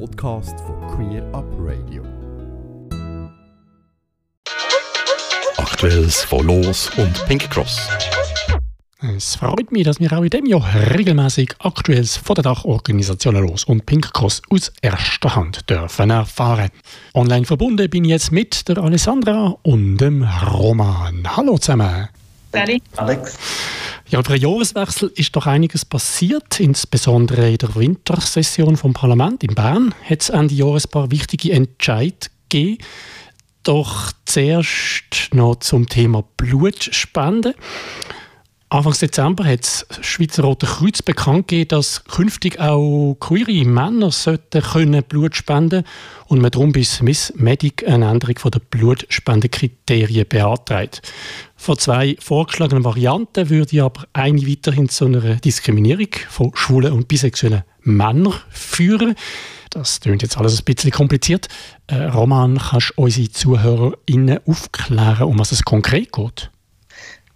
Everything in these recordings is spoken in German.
Podcast von Queer Up Radio. Aktuelles von Los und Pink Cross. Es freut mich, dass wir auch in diesem Jahr regelmäßig Aktuelles von der Dachorganisation Los und Pink Cross aus erster Hand dürfen erfahren. Online verbunden bin ich jetzt mit der Alessandra und dem Roman. Hallo zusammen. Salut. Alex. Ja, über den Jahreswechsel ist doch einiges passiert, insbesondere in der Wintersession vom Parlament in Bern hat es Ende Jahres ein paar wichtige Entscheidungen gegeben. Doch zuerst noch zum Thema Blutspende. Anfang Dezember hat das Schweizer Rote Kreuz bekannt gegeben, dass künftig auch queere Männer sollten können Blut spenden und man darum bis Miss Medic eine Änderung der Blutspendekriterien beantragt. Von zwei vorgeschlagenen Varianten würde aber eine weiterhin zu einer Diskriminierung von schwulen und bisexuellen Männern führen. Das klingt jetzt alles ein bisschen kompliziert. Äh, Roman, kannst du unsere ZuhörerInnen aufklären, um was es konkret geht?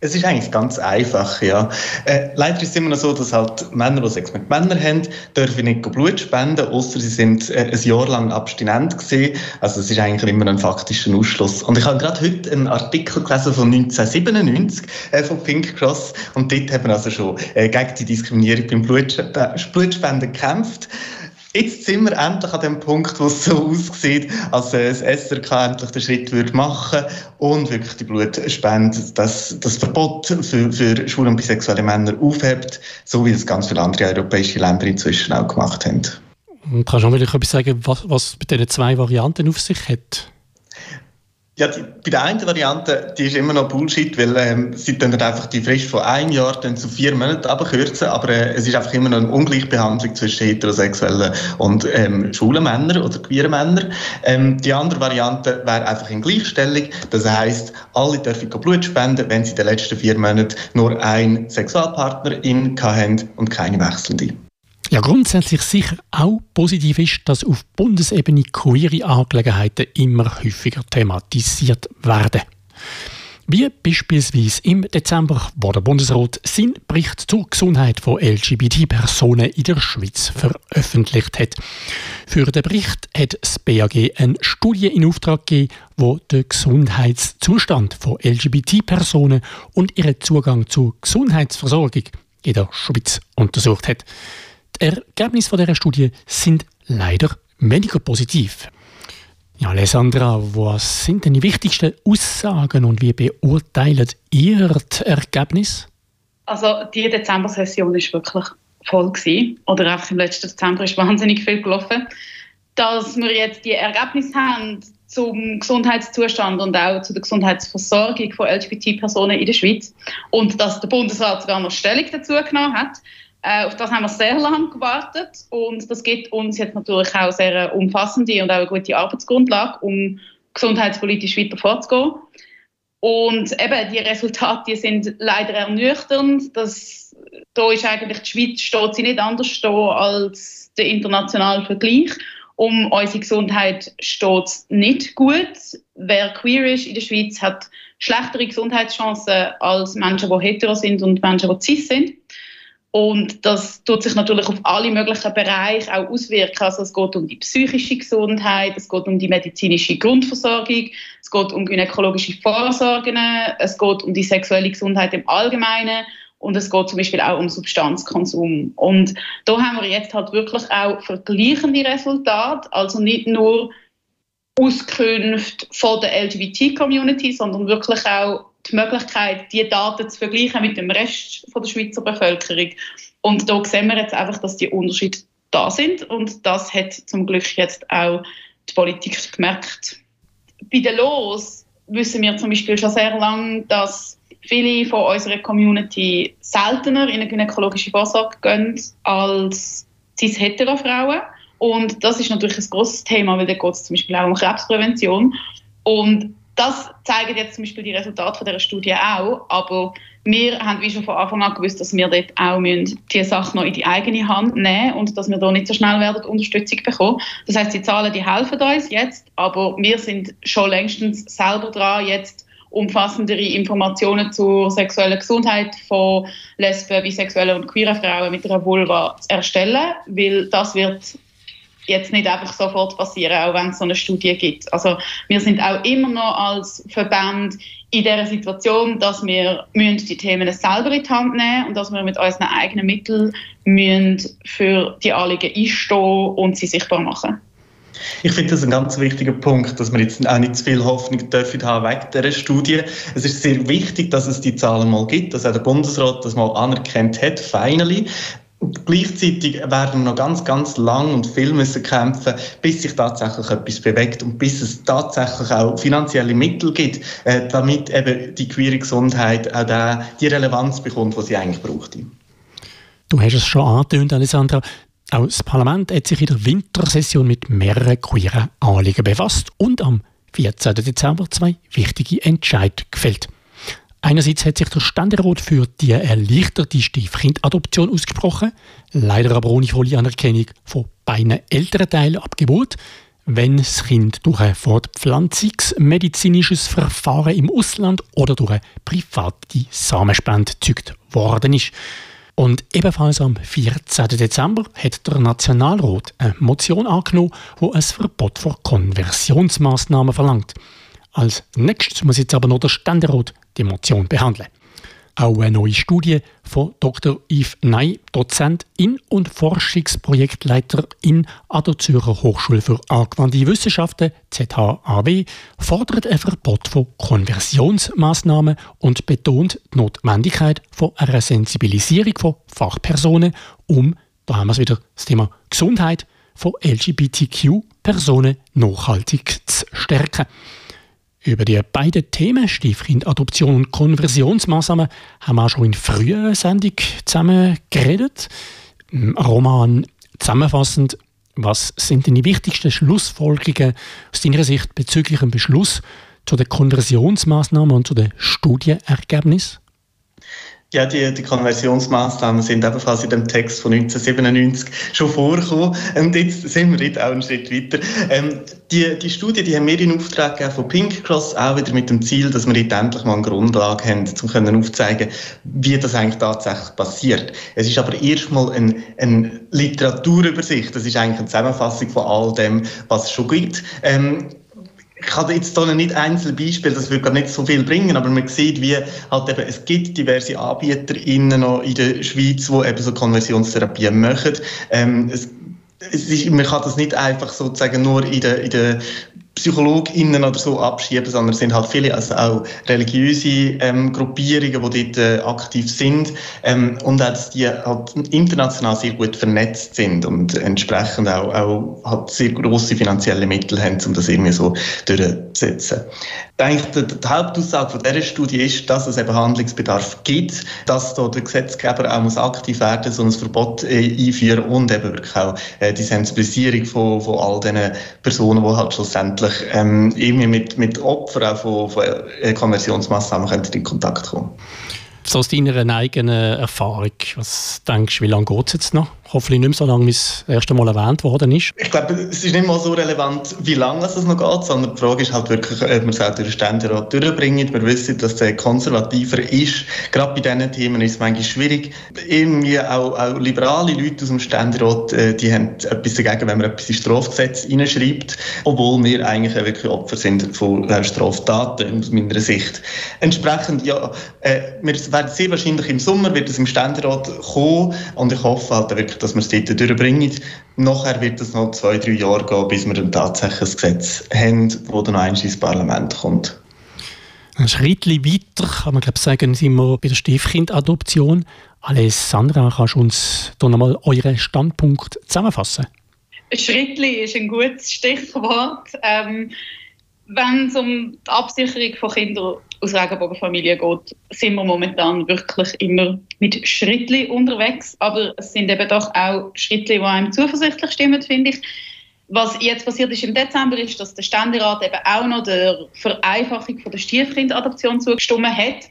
Es ist eigentlich ganz einfach, ja. Äh, leider ist es immer noch so, dass halt Männer, die Sex mit Männern haben, dürfen nicht Blut spenden, außer sie sind äh, ein Jahr lang abstinent gewesen. Also es ist eigentlich immer ein faktischer Ausschluss. Und ich habe gerade heute einen Artikel gelesen von 1997 äh, von Pink Cross und dort haben wir also schon äh, gegen die Diskriminierung beim Blut, Blutspenden gekämpft. Jetzt sind wir endlich an dem Punkt, wo es so aussieht, als das SRK endlich den Schritt würde machen und wirklich die Blutspende, das, das Verbot für, für schwule und bisexuelle Männer aufhebt, so wie es ganz viele andere europäische Länder inzwischen auch gemacht haben. Und kannst du noch etwas sagen, was, was mit diesen zwei Varianten auf sich hat? Ja, die, bei der einen Variante, die ist immer noch Bullshit, weil ähm, sie dann einfach die Frist von einem Jahr dann zu vier Monaten abkürzen, aber äh, es ist einfach immer noch eine Ungleichbehandlung zwischen heterosexuellen und ähm, schwulen Männern oder queeren Männern. Ähm, die andere Variante wäre einfach in Gleichstellung, das heisst, alle dürfen Blut spenden, wenn sie in den letzten vier Monaten nur einen Sexualpartnerin haben und keine wechselnde. Ja, grundsätzlich sicher auch positiv ist, dass auf Bundesebene queere Angelegenheiten immer häufiger thematisiert werden. Wie beispielsweise im Dezember, wo der Bundesrat seinen Bericht zur Gesundheit von LGBT-Personen in der Schweiz veröffentlicht hat. Für den Bericht hat das BAG eine Studie in Auftrag gegeben, die den Gesundheitszustand von LGBT-Personen und ihren Zugang zur Gesundheitsversorgung in der Schweiz untersucht hat. Die Ergebnisse dieser Studie sind leider weniger positiv. Ja, Alessandra, was sind denn die wichtigsten Aussagen und wie beurteilt ihr das Ergebnis? Also die Dezember-Session war wirklich voll gewesen. oder einfach im letzten Dezember ist wahnsinnig viel gelaufen. Dass wir jetzt die Ergebnisse haben zum Gesundheitszustand und auch zu der Gesundheitsversorgung von LGBT-Personen in der Schweiz und dass der Bundesrat sogar noch Stellung dazu genommen hat, auf das haben wir sehr lange gewartet und das gibt uns jetzt natürlich auch sehr umfassende und auch eine gute Arbeitsgrundlage, um gesundheitspolitisch weiter vorzugehen. Und eben, die Resultate die sind leider ernüchternd. Das, da ist eigentlich die Schweiz steht sie nicht anders da als der internationale Vergleich. Um unsere Gesundheit steht es nicht gut. Wer queer ist in der Schweiz, hat schlechtere Gesundheitschancen als Menschen, die hetero sind und Menschen, die cis sind. Und das tut sich natürlich auf alle möglichen Bereiche auch auswirken. Also es geht um die psychische Gesundheit, es geht um die medizinische Grundversorgung, es geht um gynäkologische Vorsorgen, es geht um die sexuelle Gesundheit im Allgemeinen und es geht zum Beispiel auch um Substanzkonsum. Und da haben wir jetzt halt wirklich auch vergleichende Resultate, also nicht nur Auskünfte von der LGBT-Community, sondern wirklich auch die Möglichkeit, diese Daten zu vergleichen mit dem Rest von der Schweizer Bevölkerung. Und da sehen wir jetzt einfach, dass die Unterschiede da sind und das hat zum Glück jetzt auch die Politik gemerkt. Bei den Los wissen wir zum Beispiel schon sehr lange, dass viele von unserer Community seltener in eine gynäkologische Vorsorge gehen als cis-hetero-Frauen. Und das ist natürlich ein großes Thema, weil da geht es zum Beispiel auch um Krebsprävention. Und das zeigen jetzt zum Beispiel die Resultate dieser Studie auch. Aber wir haben wie schon von Anfang an gewusst, dass wir dort auch müssen die Sache noch in die eigene Hand nehmen und dass wir da nicht so schnell werden Unterstützung bekommen. Das heißt, die Zahlen, die helfen uns jetzt, aber wir sind schon längstens selber dran, jetzt umfassendere Informationen zur sexuellen Gesundheit von Lesben, bisexuellen und queeren Frauen mit einer Vulva zu erstellen, weil das wird jetzt nicht einfach sofort passieren, auch wenn es so eine Studie gibt. Also wir sind auch immer noch als Verband in der Situation, dass wir die Themen selber in die Hand nehmen und dass wir mit unseren eigenen Mitteln für die Anliegen einstehen und sie sichtbar machen. Ich finde das ein ganz wichtiger Punkt, dass wir jetzt auch nicht zu viel Hoffnung dürfen haben wegen dieser Studie. Es ist sehr wichtig, dass es die Zahlen mal gibt, dass auch der Bundesrat das mal anerkannt hat, finally. Und gleichzeitig werden wir noch ganz, ganz lang und viel müssen kämpfen, bis sich tatsächlich etwas bewegt und bis es tatsächlich auch finanzielle Mittel gibt, äh, damit eben die queere Gesundheit auch da die Relevanz bekommt, die sie eigentlich braucht. Du hast es schon angetönt, Alessandra. Auch das Parlament hat sich in der Wintersession mit mehreren queeren Anliegen befasst und am 14. Dezember zwei wichtige Entscheidungen gefällt. Einerseits hat sich der Ständerat für die erleichterte Stiefkindadoption ausgesprochen, leider aber ohne volle Anerkennung von beiden Elternteilen abgebot, wenn das Kind durch ein fortpflanzungsmedizinisches Verfahren im Ausland oder durch eine private Samenspende gezeugt worden ist. Und ebenfalls am 14. Dezember hat der Nationalrat eine Motion angenommen, die ein Verbot von Konversionsmaßnahmen verlangt. Als nächstes muss jetzt aber noch der Ständerat die Motion behandeln. Auch eine neue Studie von Dr. Yves Ney, Dozent in und Forschungsprojektleiter in an der Zürcher Hochschule für angewandte Wissenschaften ZHAW fordert ein Verbot von Konversionsmaßnahmen und betont die Notwendigkeit von einer Sensibilisierung von Fachpersonen, um, da haben wir es wieder, das Thema Gesundheit von LGBTQ-Personen nachhaltig zu stärken. Über die beiden Themen, Stiefkindadoption und Konversionsmaßnahmen, haben wir auch schon in früheren Sendungen zusammen geredet. Roman, zusammenfassend, was sind denn die wichtigsten Schlussfolgerungen aus deiner Sicht bezüglich dem Beschluss zu den Konversionsmaßnahmen und zu den Studienergebnissen? Ja, die, die Konversionsmaßnahmen sind ebenfalls in dem Text von 1997 schon vorgekommen. Und jetzt sind wir jetzt auch einen Schritt weiter. Ähm, die, die Studie, die haben wir in Auftrag gegeben von Pink Cross, auch wieder mit dem Ziel, dass wir jetzt endlich mal eine Grundlage haben, um können aufzeigen, wie das eigentlich tatsächlich passiert. Es ist aber erstmal eine, eine Literaturübersicht. Das ist eigentlich eine Zusammenfassung von all dem, was es schon gibt. Ähm, ich kann jetzt hier nicht einzelne Beispiele, das würde gar nicht so viel bringen, aber man sieht, wie halt eben, es gibt diverse AnbieterInnen noch in der Schweiz, die eben so Konversionstherapien machen. Ähm, es, es ist, man kann das nicht einfach sozusagen nur in der, in der PsychologInnen oder so abschieben, sondern es sind halt viele, also auch religiöse ähm, Gruppierungen, die dort äh, aktiv sind ähm, und auch, dass die halt international sehr gut vernetzt sind und entsprechend auch, auch halt sehr grosse finanzielle Mittel haben, um das irgendwie so durchzusetzen. Eigentlich die, die Hauptaussage von dieser Studie ist, dass es eben Handlungsbedarf gibt, dass da der Gesetzgeber auch muss aktiv werden, so ein Verbot äh, einführen und eben wirklich auch äh, die Sensibilisierung von, von all diesen Personen, die halt schlussendlich wirklich ähm, irgendwie mit, mit Opfern von, von Konversionsmaßnahmen in Kontakt kommen. So aus deiner eigenen Erfahrung, was denkst du, wie lange geht es jetzt noch? Hoffentlich nicht mehr so lange, wie es das erste Mal erwähnt worden ist. Ich glaube, es ist nicht mal so relevant, wie lange es noch geht, sondern die Frage ist halt wirklich, ob man es auch durch den Ständerat durchbringt. Wir wissen, dass der konservativer ist. Gerade bei diesen Themen ist es manchmal schwierig. Irgendwie auch, auch liberale Leute aus dem Ständerat, äh, die haben etwas dagegen, wenn man etwas ins Strafgesetz hineinschreibt, obwohl wir eigentlich wirklich Opfer sind von äh, Straftaten aus meiner Sicht. Entsprechend, ja, äh, wir werden sehr wahrscheinlich im Sommer wird es im Ständerat kommen und ich hoffe halt wirklich, dass wir es dort durchbringen. Nachher wird es noch zwei, drei Jahre gehen, bis wir dann tatsächlich ein Gesetz haben, das dann noch einmal ins Parlament kommt. Ein Schritt weiter kann man glaube sagen, sind wir bei der Stiefkindadoption. Alessandra, kannst du uns da nochmal euren Standpunkt zusammenfassen? Schrittli ist ein gutes Stichwort. Ähm, wenn es um die Absicherung von Kindern aus Regenbogenfamilien geht, sind wir momentan wirklich immer mit Schrittli unterwegs. Aber es sind eben doch auch Schrittli, die einem zuversichtlich stimmen, finde ich. Was jetzt passiert ist im Dezember, ist, dass der Ständerat eben auch noch der Vereinfachung von der Stiefkindadoption zugestimmt hat.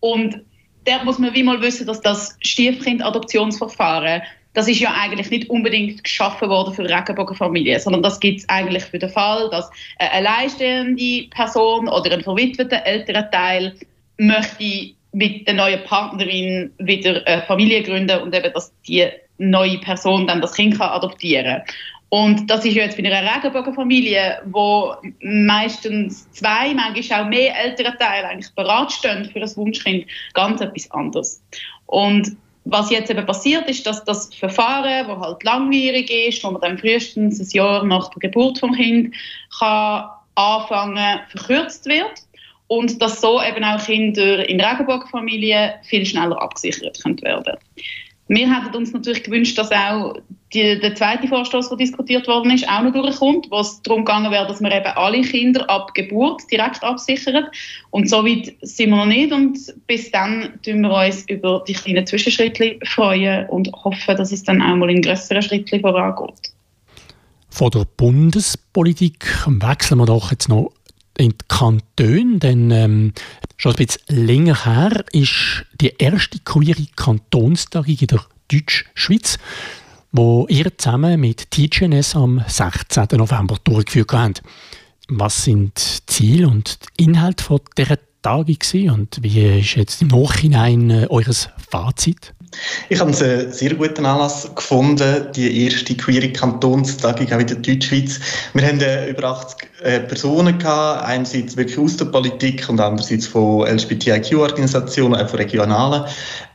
Und da muss man wie mal wissen, dass das Stiefkindadoptionsverfahren das ist ja eigentlich nicht unbedingt geschaffen worden für Regenbogenfamilien, sondern das gibt es eigentlich für den Fall, dass eine alleinstehende Person oder ein verwitweter älterer Teil möchte mit der neuen Partnerin wieder eine Familie gründen und eben, dass die neue Person dann das Kind kann adoptieren Und das ist ja jetzt bei einer Regenbogenfamilie, wo meistens zwei, manchmal auch mehr ältere Teile eigentlich bereitstehen für ein Wunschkind, ganz etwas anderes. Und was jetzt eben passiert, ist, dass das Verfahren, das halt langwierig ist, wo man dann frühestens ein Jahr nach der Geburt vom Kind kann anfangen, verkürzt wird und dass so eben auch Kinder in Regenbogenfamilien viel schneller abgesichert können werden wir hätten uns natürlich gewünscht, dass auch die, der zweite Vorstoß, der diskutiert worden ist, auch noch durchkommt, wo es darum gegangen wäre, dass man eben alle Kinder ab Geburt direkt absichert. Und so weit sind wir noch nicht. Und bis dann tun wir uns über die kleinen Zwischenschritte freuen und hoffen, dass es dann auch mal in größeren Schritten vorangeht. Von der Bundespolitik wechseln wir doch jetzt noch in die Kantone, denn ähm, schon ein bisschen länger her ist die erste queere Kantonstagung in der Deutschschweiz, wo ihr zusammen mit TGNS am 16. November durchgeführt habt. Was sind Ziele und Inhalte von dieser Tagung und wie ist jetzt im Nachhinein äh, eures Fazit? Ich habe einen sehr guten Anlass gefunden, die erste queere Kantonstagung auch in der Deutschschweiz. Wir haben äh, über 80 äh, Personen gehabt, einerseits wirklich aus der Politik und andererseits von LGBTIQ-Organisationen, auch von regionalen.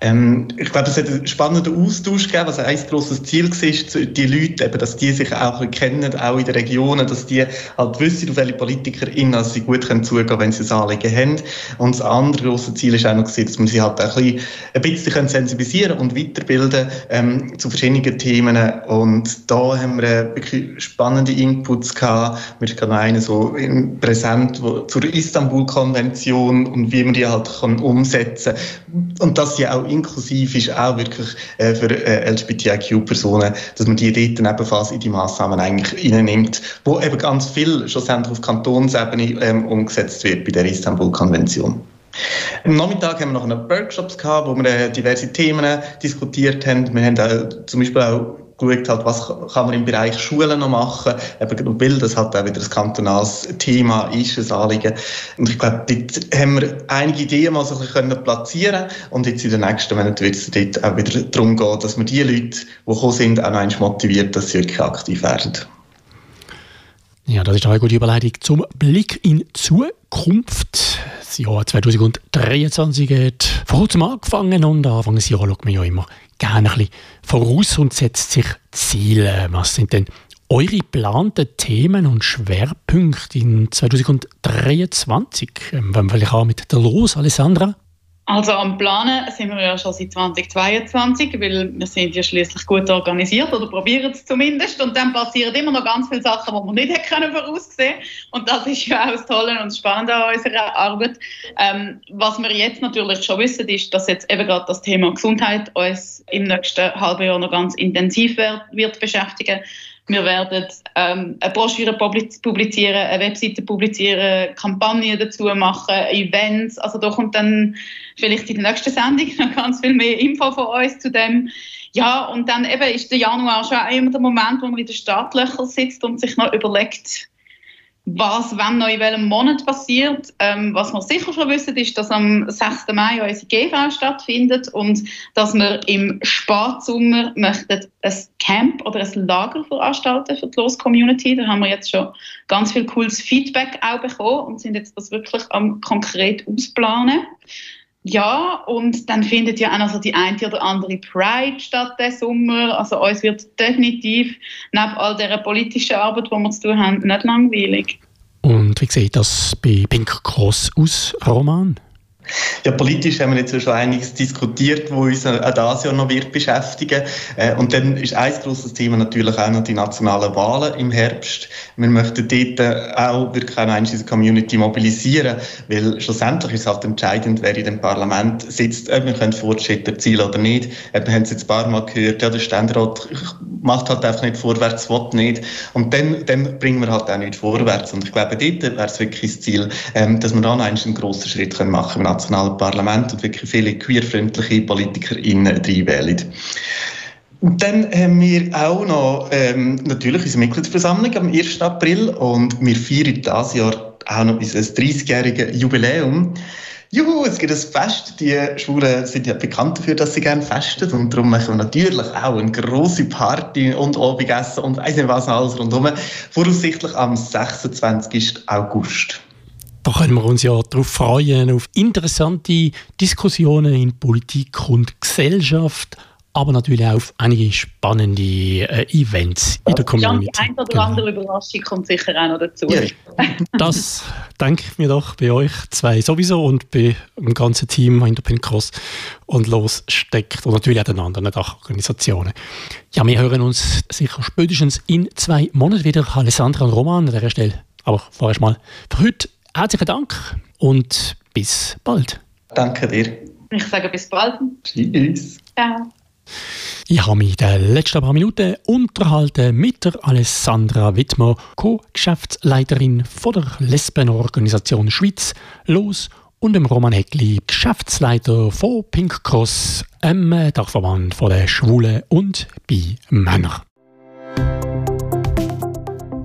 Ähm, ich glaube, es hat einen spannenden Austausch gegeben, was ein grosses Ziel war, die Leute, eben, dass die sich auch kennen, auch in den Regionen, dass die halt wissen, auf welche PolitikerInnen sie gut können zugehen wenn sie ein Anliegen haben. Und das andere grosse Ziel ist auch noch, dass man sie halt ein bisschen, ein bisschen sensibilisieren und weiterbilden ähm, zu verschiedenen Themen. Und da haben wir wirklich spannende Inputs gehabt. Wir einen so präsent wo, zur Istanbul-Konvention und wie man die halt kann umsetzen. Und dass sie auch inklusiv ist, auch wirklich äh, für äh, LGBTIQ-Personen, dass man die dort ebenfalls in die Massnahmen eigentlich nimmt, wo eben ganz viel schlussendlich auf Kantonsebene ähm, umgesetzt wird bei der Istanbul-Konvention. Am Nachmittag haben wir noch eine Workshops gehabt, wo wir äh, diverse Themen diskutiert haben. Wir haben auch, zum Beispiel auch geschaut, halt, was kann man im Bereich Schulen noch machen, eben, weil das halt auch wieder ein kantonales Thema ist, ein Anliegen. Und ich glaube, dort haben wir einige Ideen mal so ein bisschen platzieren und jetzt in den nächsten Monaten wird es dort auch wieder darum gehen, dass wir die Leute, die gekommen sind, auch noch motiviert, dass sie wirklich aktiv werden. Ja, das ist eine gute Überleitung zum Blick in Zukunft. Das Jahr 2023 hat vor kurzem angefangen und Anfang des Jahres schaut man ja immer gerne ein bisschen voraus und setzt sich Ziele. Was sind denn eure geplanten Themen und Schwerpunkte in 2023? Ähm, wenn wir vielleicht auch mit der los, Alessandra? Also am Planen sind wir ja schon seit 2022, weil wir sind ja schließlich gut organisiert oder probieren es zumindest. Und dann passieren immer noch ganz viele Sachen, die wir nicht hätten können voraussehen. Und das ist ja auch das Tolle und Spannende an unserer Arbeit. Ähm, was wir jetzt natürlich schon wissen, ist, dass jetzt eben gerade das Thema Gesundheit uns im nächsten halben Jahr noch ganz intensiv wird, wird beschäftigen. Wir werden ähm, eine Broschüre publizieren, eine Webseite publizieren, Kampagnen dazu machen, Events. Also da kommt dann vielleicht in der nächsten Sendung noch ganz viel mehr Info von uns zu dem. Ja, und dann eben ist der Januar schon immer der Moment, wo man in den Startlöchern sitzt und sich noch überlegt, was wann noch in welchem Monat passiert. Ähm, was wir sicher schon wissen, ist, dass am 6. Mai unsere GV stattfindet und dass wir im Spatsommer möchten ein Camp oder ein Lager veranstalten für die Los Community. Da haben wir jetzt schon ganz viel cooles Feedback auch bekommen und sind jetzt das wirklich am konkret ausplanen. Ja, und dann findet ja auch noch so die eine oder andere Pride statt der Sommer. Also uns wird definitiv neben all der politischen Arbeit, die wir zu tun haben, nicht langweilig. Und wie sieht das bei Pink Cross aus, Roman? Ja, politisch haben wir jetzt schon einiges diskutiert, wo uns auch dieses Jahr noch wird beschäftigen. Äh, und dann ist ein grosses Thema natürlich auch noch die nationalen Wahlen im Herbst. Wir möchten dort auch wirklich auch diese Community mobilisieren, weil schlussendlich ist es halt entscheidend, wer in dem Parlament sitzt, ob wir Fortschritte erzielen oder nicht. Wir haben es jetzt ein paar Mal gehört, ja, der Ständerat macht halt einfach nicht vorwärts, will nicht. Und dann, dann bringen wir halt auch nicht vorwärts. Und ich glaube, dort wäre es wirklich das Ziel, ähm, dass wir dann einen grossen Schritt machen können nationalen Parlament und wirklich viele queerfreundliche PolitikerInnen reinwählen. Und dann haben wir auch noch ähm, natürlich unsere Mitgliedsversammlung am 1. April und wir feiern dieses Jahr auch noch unser 30-jähriges Jubiläum. Juhu, es gibt ein Fest. Die Schwulen sind ja bekannt dafür, dass sie gerne festen. Und darum machen wir natürlich auch eine grosse Party und Abendessen und weiss nicht was alles rundherum. Voraussichtlich am 26. August. Da können wir uns ja darauf freuen, auf interessante Diskussionen in Politik und Gesellschaft aber natürlich auch auf einige spannende äh, Events in der Community. Ja, die ein oder genau. andere Überraschung kommt sicher auch noch dazu. Ja. das denke ich mir doch bei euch zwei sowieso und bei dem ganzen Team hinter Pincross und lossteckt und natürlich auch den anderen Dachorganisationen. Ja, wir hören uns sicher spätestens in zwei Monaten wieder. Alessandra und Roman an dieser Stelle. Aber vorerst mal für heute herzlichen Dank und bis bald. Danke dir. Ich sage bis bald. Tschüss. Ciao. Ich habe mich in den letzten paar Minuten unterhalten mit der Alessandra Wittmer, Co-Geschäftsleiterin der Lesbenorganisation Schweiz, Los und dem Roman Heckli, Geschäftsleiter von Pink Cross, einem Dachverband der Schwulen und bi Männer.